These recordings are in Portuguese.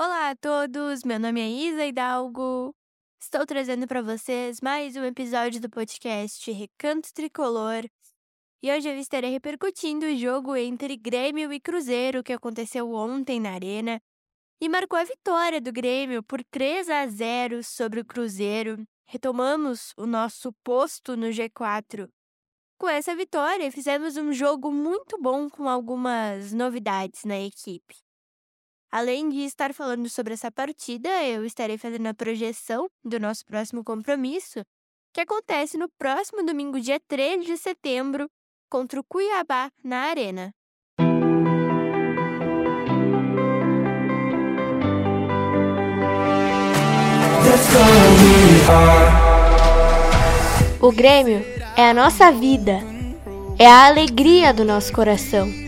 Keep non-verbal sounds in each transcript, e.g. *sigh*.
Olá a todos, meu nome é Isa Hidalgo. Estou trazendo para vocês mais um episódio do podcast Recanto Tricolor. E hoje eu estarei repercutindo o jogo entre Grêmio e Cruzeiro que aconteceu ontem na Arena e marcou a vitória do Grêmio por 3 a 0 sobre o Cruzeiro. Retomamos o nosso posto no G4. Com essa vitória, fizemos um jogo muito bom com algumas novidades na equipe. Além de estar falando sobre essa partida, eu estarei fazendo a projeção do nosso próximo compromisso, que acontece no próximo domingo, dia 3 de setembro, contra o Cuiabá, na Arena. O Grêmio é a nossa vida, é a alegria do nosso coração.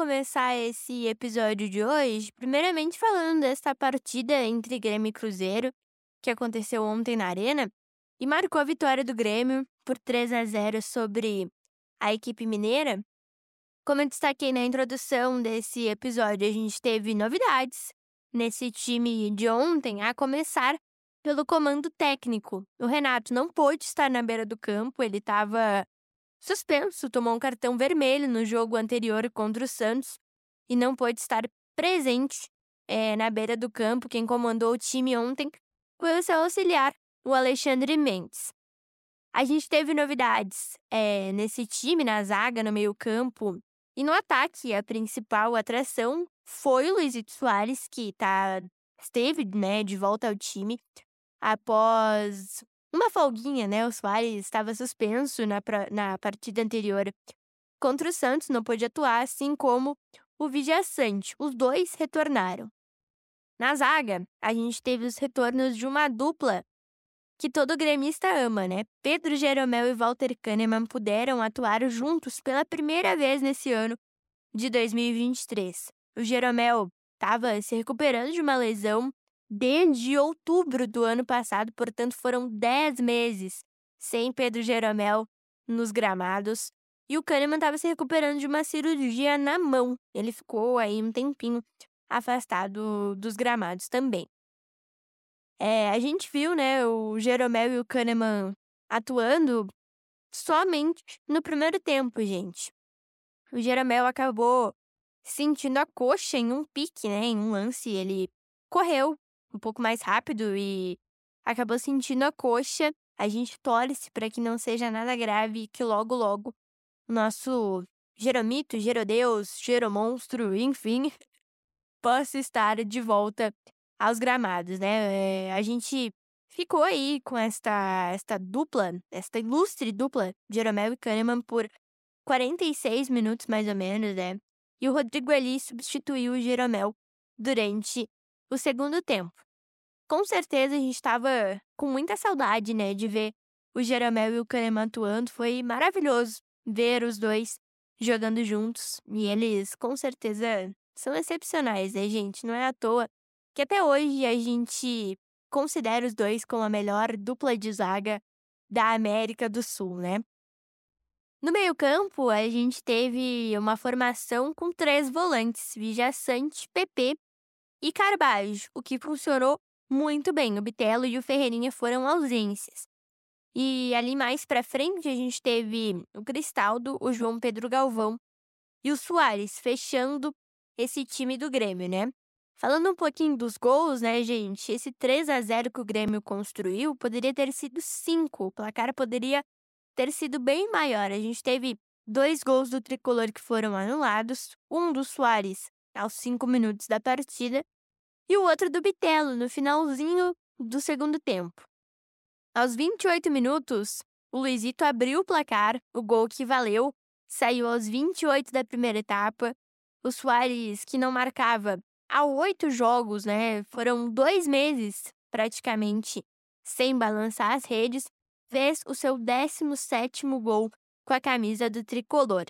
Começar esse episódio de hoje. Primeiramente, falando dessa partida entre Grêmio e Cruzeiro, que aconteceu ontem na Arena e marcou a vitória do Grêmio por 3 a 0 sobre a equipe mineira. Como eu destaquei na introdução desse episódio, a gente teve novidades nesse time de ontem, a começar pelo comando técnico. O Renato não pôde estar na beira do campo, ele estava suspenso, tomou um cartão vermelho no jogo anterior contra o Santos e não pôde estar presente é, na beira do campo. Quem comandou o time ontem foi o seu auxiliar, o Alexandre Mendes. A gente teve novidades é, nesse time, na zaga, no meio-campo e no ataque. A principal atração foi o Luizito Soares, que tá, esteve né, de volta ao time após uma folguinha, né? O Soares estava suspenso na, na partida anterior contra o Santos, não pôde atuar, assim como o Vidia Sante. Os dois retornaram. Na zaga, a gente teve os retornos de uma dupla que todo gremista ama, né? Pedro Jeromel e Walter Kahneman puderam atuar juntos pela primeira vez nesse ano de 2023. O Jeromel estava se recuperando de uma lesão desde outubro do ano passado, portanto, foram 10 meses sem Pedro Jeromel nos gramados. E o Kahneman estava se recuperando de uma cirurgia na mão. Ele ficou aí um tempinho afastado dos gramados também. É, a gente viu, né, o Jeromel e o Kahneman atuando somente no primeiro tempo, gente. O Jeromel acabou sentindo a coxa em um pique, né, em um lance. Ele correu um pouco mais rápido e acabou sentindo a coxa. A gente torce para que não seja nada grave e que logo, logo o nosso Jeromito, Gerodeus, Geromonstro, enfim, *laughs* possa estar de volta aos gramados, né? É, a gente ficou aí com esta, esta dupla, esta ilustre dupla, Jeromel e Kahneman, por 46 minutos mais ou menos, né? E o Rodrigo Ali substituiu o Jeromel durante o segundo tempo. Com certeza a gente estava com muita saudade, né, de ver o Jeromel e o Kahneman atuando. Foi maravilhoso ver os dois jogando juntos. E eles, com certeza, são excepcionais, né, gente? Não é à toa que até hoje a gente considera os dois como a melhor dupla de zaga da América do Sul, né? No meio-campo, a gente teve uma formação com três volantes: Vijaçante, PP e Carbajo, o que funcionou muito bem. O Bitelo e o Ferreirinha foram ausências. E ali mais para frente a gente teve o Cristaldo, o João Pedro Galvão e o Soares fechando esse time do Grêmio, né? Falando um pouquinho dos gols, né, gente? Esse 3 a 0 que o Grêmio construiu poderia ter sido 5. O placar poderia ter sido bem maior. A gente teve dois gols do tricolor que foram anulados, um do Soares aos cinco minutos da partida e o outro do Bitelo no finalzinho do segundo tempo. Aos 28 minutos, o Luizito abriu o placar, o gol que valeu, saiu aos 28 da primeira etapa. O Soares, que não marcava há oito jogos, né? Foram dois meses praticamente sem balançar as redes, fez o seu 17 gol com a camisa do tricolor.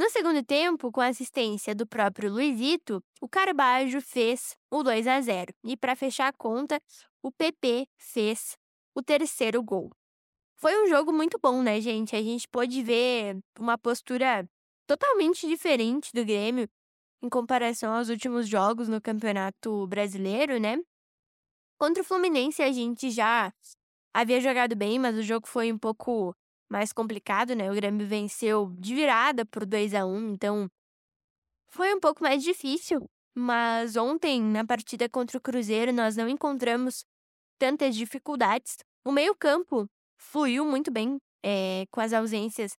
No segundo tempo, com a assistência do próprio Luizito, o Carbajo fez o 2 a 0 e para fechar a conta, o PP fez o terceiro gol. Foi um jogo muito bom, né, gente? A gente pôde ver uma postura totalmente diferente do Grêmio em comparação aos últimos jogos no Campeonato Brasileiro, né? Contra o Fluminense a gente já havia jogado bem, mas o jogo foi um pouco mais complicado, né? O Grêmio venceu de virada por 2 a 1 então foi um pouco mais difícil. Mas ontem, na partida contra o Cruzeiro, nós não encontramos tantas dificuldades. O meio-campo fluiu muito bem é, com as ausências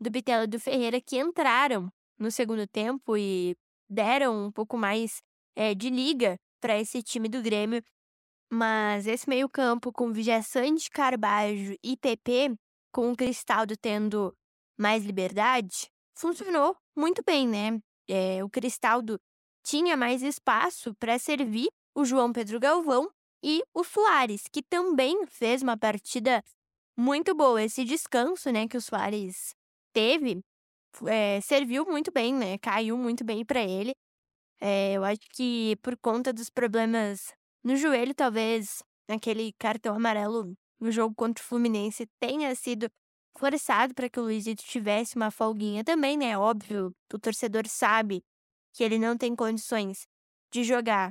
do Bitelo e do Ferreira, que entraram no segundo tempo e deram um pouco mais é, de liga para esse time do Grêmio. Mas esse meio-campo com Vijaçante, Carbajo e PP, com o Cristaldo tendo mais liberdade, funcionou muito bem, né? É, o Cristaldo tinha mais espaço para servir o João Pedro Galvão e o Soares, que também fez uma partida muito boa. Esse descanso né, que o Soares teve é, serviu muito bem, né? Caiu muito bem para ele. É, eu acho que por conta dos problemas no joelho, talvez aquele cartão amarelo no jogo contra o Fluminense tenha sido forçado para que o Luizito tivesse uma folguinha também, né? Óbvio, o torcedor sabe que ele não tem condições de jogar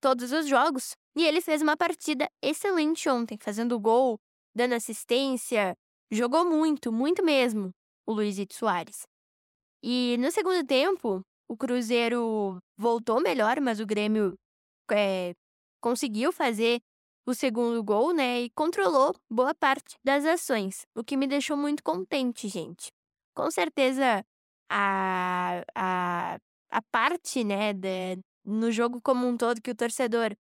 todos os jogos. E ele fez uma partida excelente ontem, fazendo gol, dando assistência. Jogou muito, muito mesmo o Luizito Soares. E no segundo tempo, o Cruzeiro voltou melhor, mas o Grêmio é, conseguiu fazer o segundo gol, né? E controlou boa parte das ações, o que me deixou muito contente, gente. Com certeza, a, a, a parte, né, de, no jogo como um todo que o torcedor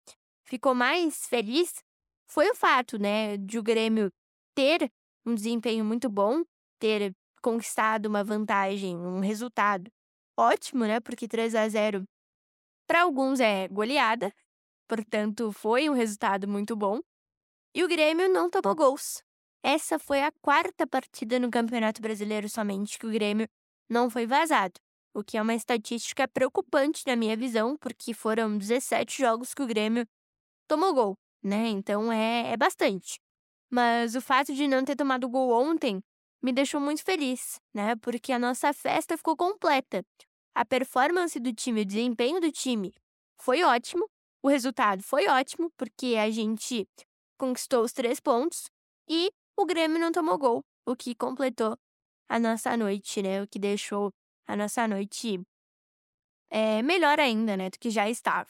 ficou mais feliz foi o fato, né, de o Grêmio ter um desempenho muito bom, ter conquistado uma vantagem, um resultado ótimo, né? Porque 3 a 0 para alguns é goleada, portanto, foi um resultado muito bom. E o Grêmio não tomou gols. Essa foi a quarta partida no Campeonato Brasileiro somente que o Grêmio não foi vazado, o que é uma estatística preocupante na minha visão, porque foram 17 jogos que o Grêmio tomou gol, né? Então é, é bastante. Mas o fato de não ter tomado gol ontem me deixou muito feliz, né? Porque a nossa festa ficou completa. A performance do time, o desempenho do time foi ótimo, o resultado foi ótimo, porque a gente conquistou os três pontos e o Grêmio não tomou gol, o que completou a nossa noite, né? O que deixou a nossa noite é, melhor ainda, né? Do que já estava.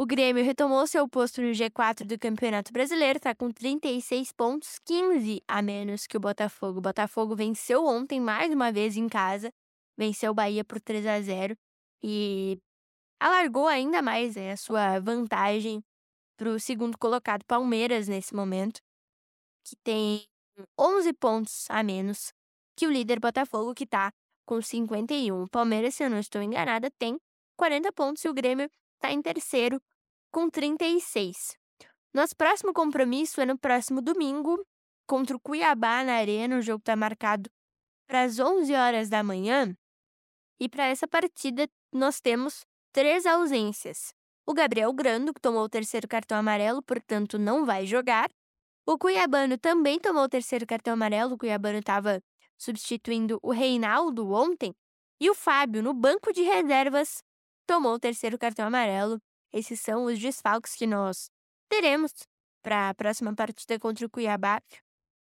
O Grêmio retomou seu posto no G4 do Campeonato Brasileiro, está com 36 pontos, 15 a menos que o Botafogo. O Botafogo venceu ontem mais uma vez em casa, venceu o Bahia por 3 a 0 e alargou ainda mais né, a sua vantagem para o segundo colocado Palmeiras nesse momento, que tem 11 pontos a menos que o líder Botafogo, que está com 51. O Palmeiras, se eu não estou enganada, tem 40 pontos e o Grêmio está em terceiro com 36. Nosso próximo compromisso é no próximo domingo contra o Cuiabá na Arena. O jogo está marcado para as 11 horas da manhã. E para essa partida nós temos três ausências. O Gabriel Grando, que tomou o terceiro cartão amarelo, portanto não vai jogar. O Cuiabano também tomou o terceiro cartão amarelo. O Cuiabano estava substituindo o Reinaldo ontem. E o Fábio, no banco de reservas, tomou o terceiro cartão amarelo. Esses são os desfalques que nós teremos para a próxima partida contra o Cuiabá.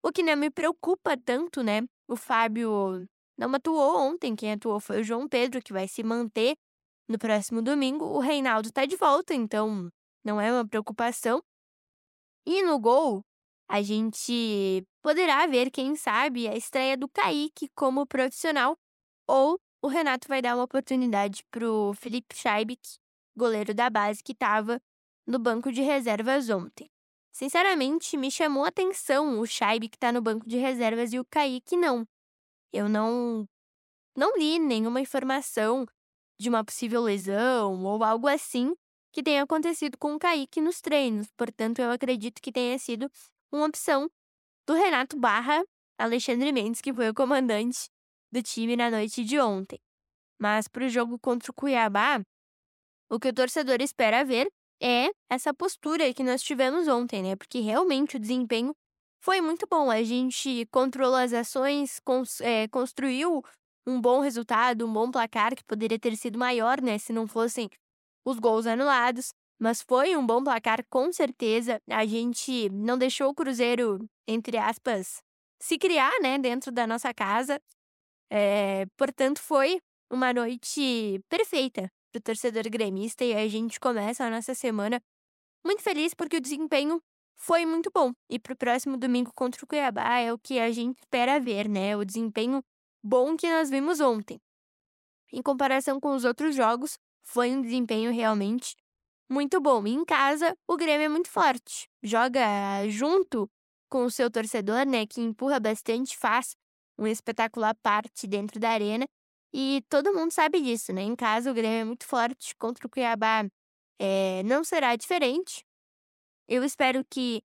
O que não me preocupa tanto, né? O Fábio não atuou ontem, quem atuou foi o João Pedro, que vai se manter no próximo domingo. O Reinaldo está de volta, então não é uma preocupação. E no gol, a gente poderá ver, quem sabe, a estreia do Kaique como profissional ou o Renato vai dar uma oportunidade para o Felipe Scheibik, goleiro da base que estava no banco de reservas ontem. Sinceramente, me chamou a atenção o Scheibik está no banco de reservas e o Kaique não. Eu não não li nenhuma informação de uma possível lesão ou algo assim que tenha acontecido com o Kaique nos treinos. Portanto, eu acredito que tenha sido uma opção do Renato Barra Alexandre Mendes, que foi o comandante do time na noite de ontem. Mas para o jogo contra o Cuiabá, o que o torcedor espera ver é essa postura que nós tivemos ontem, né? Porque realmente o desempenho foi muito bom. A gente controlou as ações, cons é, construiu um bom resultado, um bom placar, que poderia ter sido maior, né? Se não fossem os gols anulados. Mas foi um bom placar, com certeza. A gente não deixou o Cruzeiro, entre aspas, se criar, né, dentro da nossa casa. É, portanto, foi uma noite perfeita para o torcedor gremista e a gente começa a nossa semana muito feliz porque o desempenho foi muito bom. E para o próximo domingo contra o Cuiabá é o que a gente espera ver, né? O desempenho bom que nós vimos ontem. Em comparação com os outros jogos, foi um desempenho realmente muito bom. E em casa, o Grêmio é muito forte. Joga junto com o seu torcedor, né, que empurra bastante, faz um espetacular parte dentro da arena. E todo mundo sabe disso, né? Em casa, o Grêmio é muito forte. Contra o Cuiabá é, não será diferente. Eu espero que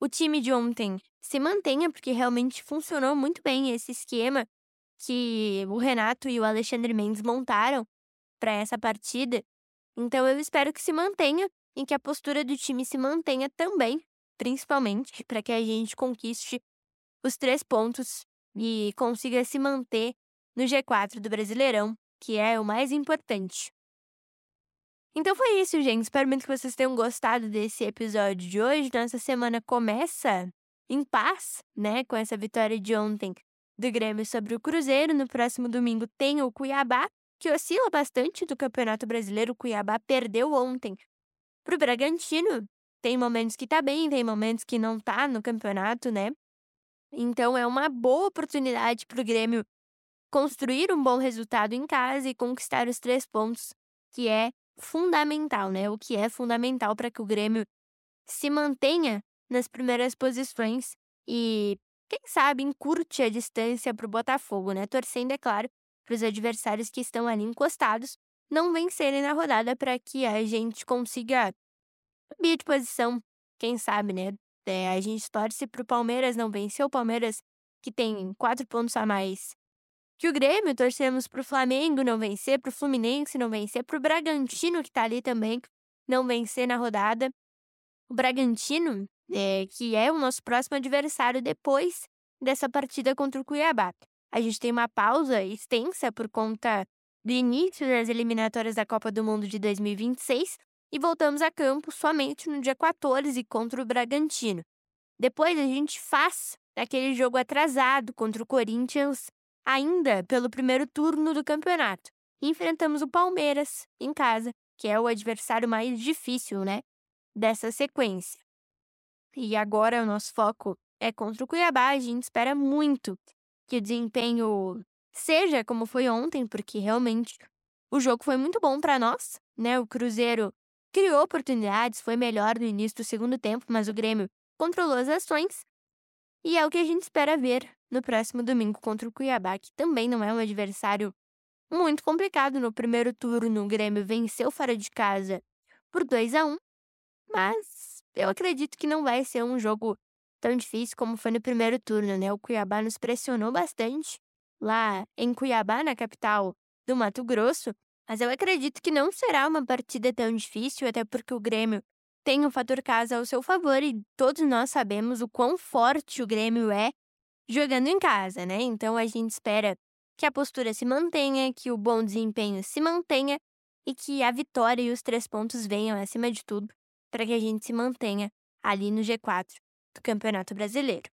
o time de ontem se mantenha, porque realmente funcionou muito bem esse esquema que o Renato e o Alexandre Mendes montaram para essa partida. Então eu espero que se mantenha e que a postura do time se mantenha também, principalmente para que a gente conquiste os três pontos e consiga se manter no G4 do Brasileirão, que é o mais importante. Então foi isso, gente. Espero muito que vocês tenham gostado desse episódio de hoje. Nossa semana começa em paz, né, com essa vitória de ontem do Grêmio sobre o Cruzeiro. No próximo domingo tem o Cuiabá que oscila bastante do Campeonato Brasileiro. O Cuiabá perdeu ontem para o Bragantino. Tem momentos que tá bem, tem momentos que não tá no campeonato, né? Então é uma boa oportunidade para o Grêmio construir um bom resultado em casa e conquistar os três pontos, que é fundamental, né? O que é fundamental para que o Grêmio se mantenha nas primeiras posições e, quem sabe, encurte a distância para o Botafogo, né? Torcendo, é claro, para os adversários que estão ali encostados não vencerem na rodada para que a gente consiga subir de posição, quem sabe, né? É, a gente torce para o Palmeiras não vencer, o Palmeiras que tem quatro pontos a mais que o Grêmio, torcemos para o Flamengo não vencer, para o Fluminense não vencer, para o Bragantino que está ali também não vencer na rodada. O Bragantino, é, que é o nosso próximo adversário depois dessa partida contra o Cuiabá. A gente tem uma pausa extensa por conta do início das eliminatórias da Copa do Mundo de 2026 e voltamos a campo somente no dia 14 contra o Bragantino. Depois a gente faz aquele jogo atrasado contra o Corinthians, ainda pelo primeiro turno do campeonato. E enfrentamos o Palmeiras em casa, que é o adversário mais difícil, né, dessa sequência. E agora o nosso foco é contra o Cuiabá, a gente espera muito que o desempenho seja como foi ontem, porque realmente o jogo foi muito bom para nós, né? O Cruzeiro criou oportunidades, foi melhor no início do segundo tempo, mas o Grêmio controlou as ações. E é o que a gente espera ver no próximo domingo contra o Cuiabá, que também não é um adversário muito complicado. No primeiro turno, o Grêmio venceu fora de casa por 2 a 1 mas eu acredito que não vai ser um jogo tão difícil como foi no primeiro turno, né? O Cuiabá nos pressionou bastante lá em Cuiabá, na capital do Mato Grosso, mas eu acredito que não será uma partida tão difícil, até porque o Grêmio tem o fator casa ao seu favor e todos nós sabemos o quão forte o Grêmio é jogando em casa, né? Então a gente espera que a postura se mantenha, que o bom desempenho se mantenha e que a vitória e os três pontos venham acima de tudo para que a gente se mantenha ali no G4 do Campeonato Brasileiro.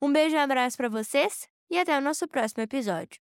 Um beijo e um abraço para vocês e até o nosso próximo episódio.